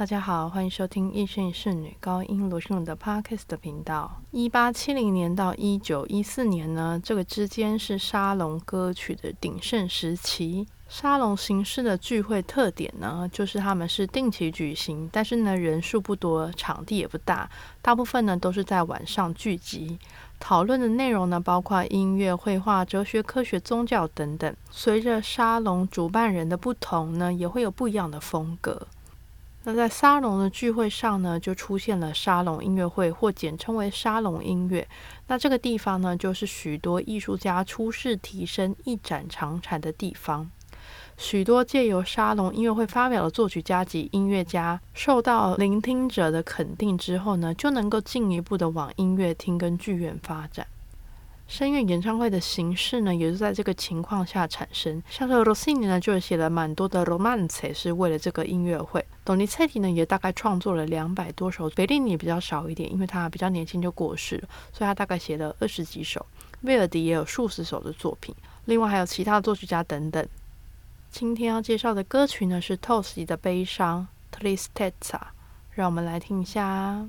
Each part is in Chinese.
大家好，欢迎收听一生一世女高音罗秀的 Podcast 的频道。一八七零年到一九一四年呢，这个之间是沙龙歌曲的鼎盛时期。沙龙形式的聚会特点呢，就是他们是定期举行，但是呢人数不多，场地也不大，大部分呢都是在晚上聚集。讨论的内容呢，包括音乐、绘画、哲学、科学、宗教等等。随着沙龙主办人的不同呢，也会有不一样的风格。那在沙龙的聚会上呢，就出现了沙龙音乐会，或简称为沙龙音乐。那这个地方呢，就是许多艺术家出世、提升、一展长才的地方。许多借由沙龙音乐会发表的作曲家及音乐家，受到聆听者的肯定之后呢，就能够进一步的往音乐厅跟剧院发展。声乐演唱会的形式呢，也是在这个情况下产生。像是 Rossini 呢，就写了蛮多的 Romance，是为了这个音乐会。索尼菜蒂呢，也大概创作了两百多首。贝利尼比较少一点，因为他比较年轻就过世了，所以他大概写了二十几首。威尔迪也有数十首的作品，另外还有其他作曲家等等。今天要介绍的歌曲呢，是 t o s 的悲伤 Tristezza，让我们来听一下。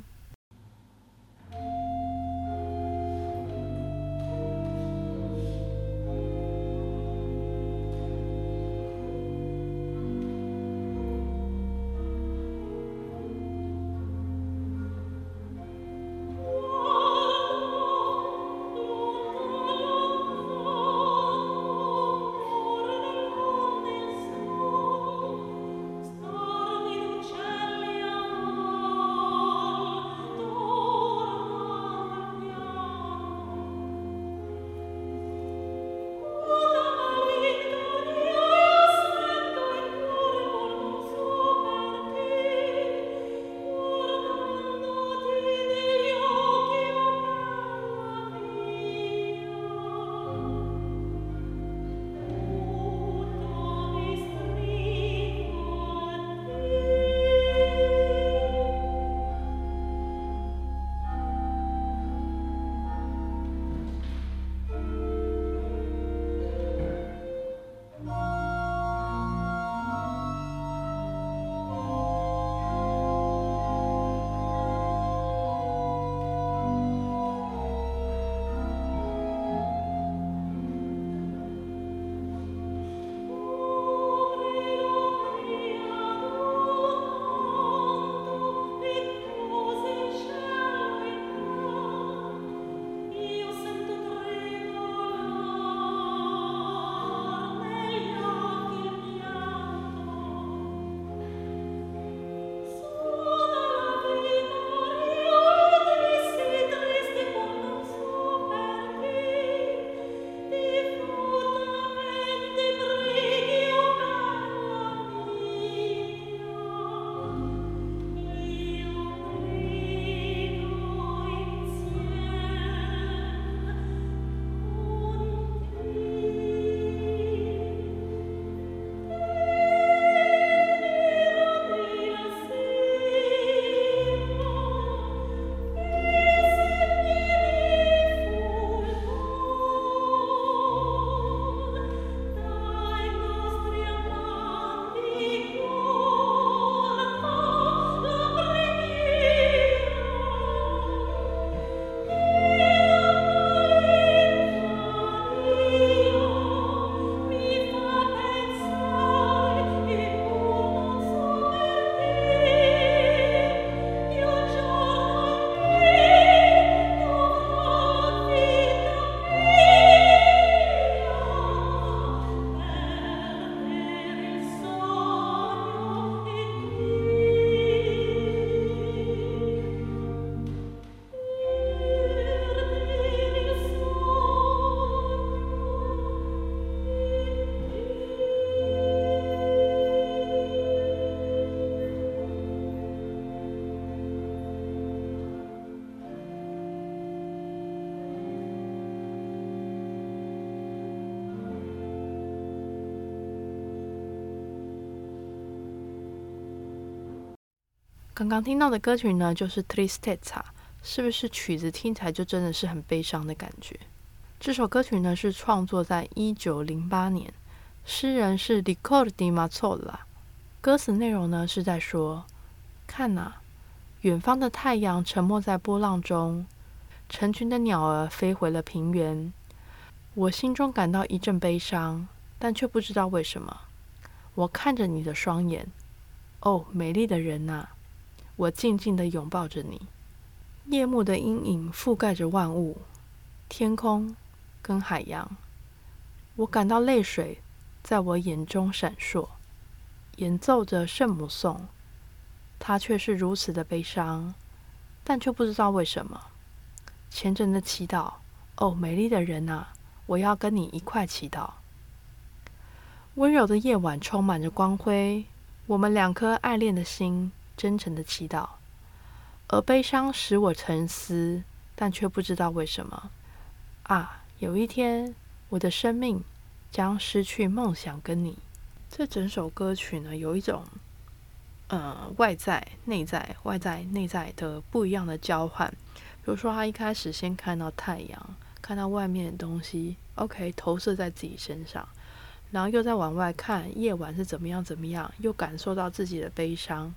刚刚听到的歌曲呢，就是 Tristezza，是不是曲子听起来就真的是很悲伤的感觉？这首歌曲呢是创作在一九零八年，诗人是 Riccardo Mazzola，歌词内容呢是在说看呐，远方的太阳沉没在波浪中，成群的鸟儿飞回了平原。我心中感到一阵悲伤，但却不知道为什么。我看着你的双眼，哦，美丽的人呐！我静静的拥抱着你。夜幕的阴影覆盖着万物，天空跟海洋。我感到泪水在我眼中闪烁，演奏着圣母颂。它却是如此的悲伤，但却不知道为什么。虔诚的祈祷，哦，美丽的人啊，我要跟你一块祈祷。温柔的夜晚充满着光辉，我们两颗爱恋的心真诚的祈祷。而悲伤使我沉思，但却不知道为什么。啊，有一天，我的生命将失去梦想跟你。这整首歌曲呢，有一种。呃，外在、内在、外在、内在的不一样的交换。比如说，他一开始先看到太阳，看到外面的东西，OK，投射在自己身上，然后又再往外看，夜晚是怎么样怎么样，又感受到自己的悲伤。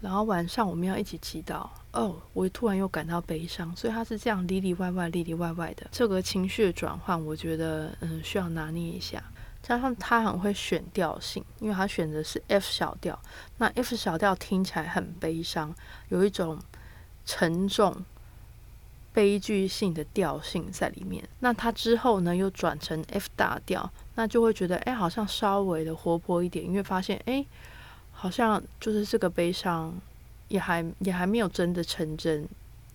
然后晚上我们要一起祈祷，哦，我突然又感到悲伤，所以他是这样里里外外、里里外外的这个情绪的转换，我觉得嗯需要拿捏一下。加上他很会选调性，因为他选的是 F 小调。那 F 小调听起来很悲伤，有一种沉重、悲剧性的调性在里面。那他之后呢，又转成 F 大调，那就会觉得，哎，好像稍微的活泼一点。因为发现，哎，好像就是这个悲伤也还也还没有真的成真。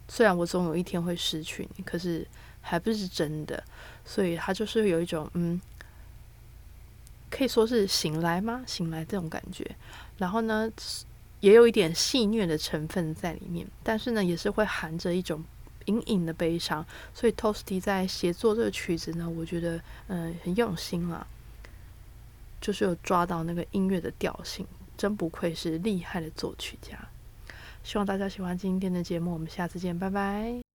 虽然我总有一天会失去你，可是还不是真的。所以他就是有一种，嗯。可以说是醒来吗？醒来这种感觉，然后呢，也有一点戏谑的成分在里面，但是呢，也是会含着一种隐隐的悲伤。所以 Toasty 在写作这个曲子呢，我觉得嗯很用心啊，就是有抓到那个音乐的调性，真不愧是厉害的作曲家。希望大家喜欢今天的节目，我们下次见，拜拜。